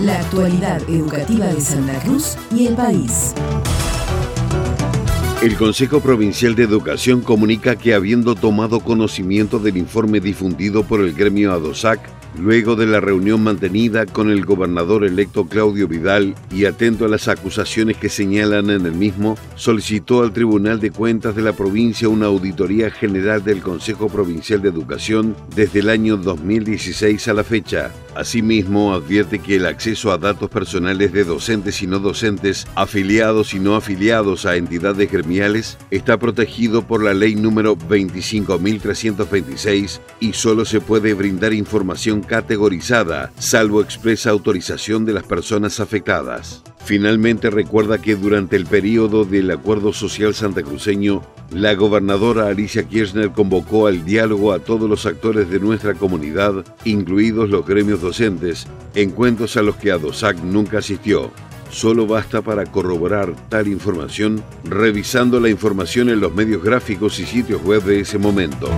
la actualidad educativa de Santa Cruz y el país. El Consejo Provincial de Educación comunica que habiendo tomado conocimiento del informe difundido por el gremio ADOSAC, Luego de la reunión mantenida con el gobernador electo Claudio Vidal y atento a las acusaciones que señalan en el mismo, solicitó al Tribunal de Cuentas de la provincia una auditoría general del Consejo Provincial de Educación desde el año 2016 a la fecha. Asimismo, advierte que el acceso a datos personales de docentes y no docentes, afiliados y no afiliados a entidades gremiales, está protegido por la ley número 25.326 y solo se puede brindar información categorizada, salvo expresa autorización de las personas afectadas. Finalmente recuerda que durante el periodo del Acuerdo Social Santacruceño, la gobernadora Alicia Kirchner convocó al diálogo a todos los actores de nuestra comunidad, incluidos los gremios docentes, encuentros a los que ADOSAC nunca asistió. Solo basta para corroborar tal información revisando la información en los medios gráficos y sitios web de ese momento.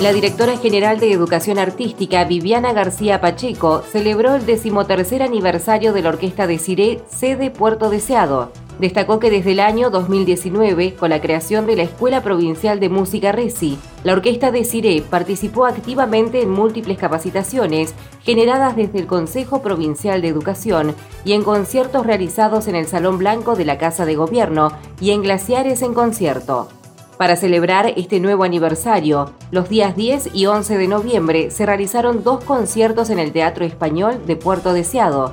La directora general de Educación Artística, Viviana García Pacheco, celebró el decimotercer aniversario de la Orquesta de Ciré, sede Puerto Deseado. Destacó que desde el año 2019, con la creación de la Escuela Provincial de Música RECI, la Orquesta de Ciré participó activamente en múltiples capacitaciones generadas desde el Consejo Provincial de Educación y en conciertos realizados en el Salón Blanco de la Casa de Gobierno y en Glaciares en concierto. Para celebrar este nuevo aniversario, los días 10 y 11 de noviembre se realizaron dos conciertos en el Teatro Español de Puerto Deseado,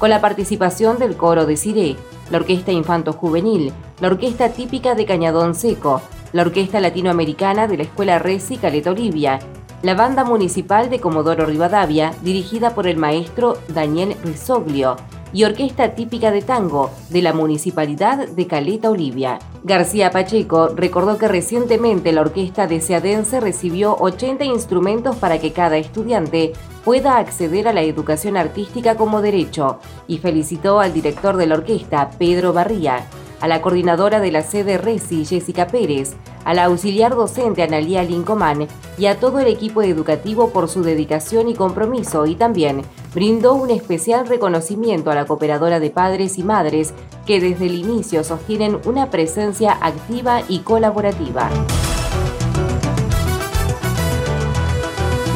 con la participación del coro de Ciré, la Orquesta Infanto Juvenil, la Orquesta Típica de Cañadón Seco, la Orquesta Latinoamericana de la Escuela Resi Caleta Olivia, la Banda Municipal de Comodoro Rivadavia, dirigida por el maestro Daniel Risoglio, y Orquesta Típica de Tango de la Municipalidad de Caleta Olivia. García Pacheco recordó que recientemente la Orquesta de Seadense recibió 80 instrumentos para que cada estudiante pueda acceder a la educación artística como derecho y felicitó al director de la orquesta, Pedro Barría, a la coordinadora de la sede RESI, Jessica Pérez, a la auxiliar docente Analía Lincomán y a todo el equipo educativo por su dedicación y compromiso y también brindó un especial reconocimiento a la cooperadora de padres y madres que desde el inicio sostienen una presencia activa y colaborativa.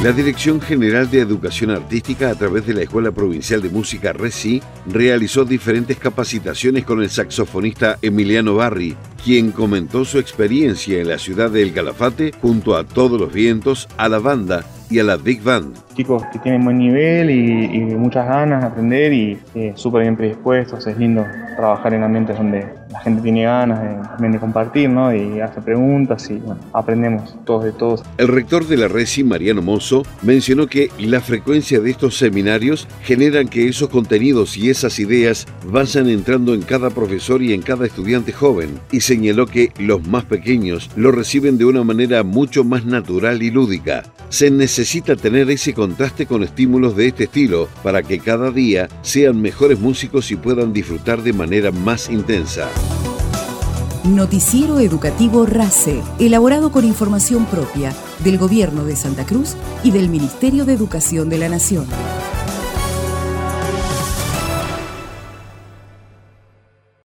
La Dirección General de Educación Artística, a través de la Escuela Provincial de Música RECI, realizó diferentes capacitaciones con el saxofonista Emiliano Barri, quien comentó su experiencia en la ciudad de El Calafate junto a todos los vientos, a la banda y a la Big Band. Chicos que tienen buen nivel y, muchas ganas de aprender y eh, súper bien predispuestos, es lindo trabajar en ambientes donde gente tiene ganas de, también de compartir ¿no? y hace preguntas y aprendemos todos de todos. El rector de la RESI, Mariano Mozo, mencionó que la frecuencia de estos seminarios generan que esos contenidos y esas ideas vayan entrando en cada profesor y en cada estudiante joven y señaló que los más pequeños lo reciben de una manera mucho más natural y lúdica. Se necesita tener ese contraste con estímulos de este estilo para que cada día sean mejores músicos y puedan disfrutar de manera más intensa. Noticiero Educativo RACE, elaborado con información propia del Gobierno de Santa Cruz y del Ministerio de Educación de la Nación.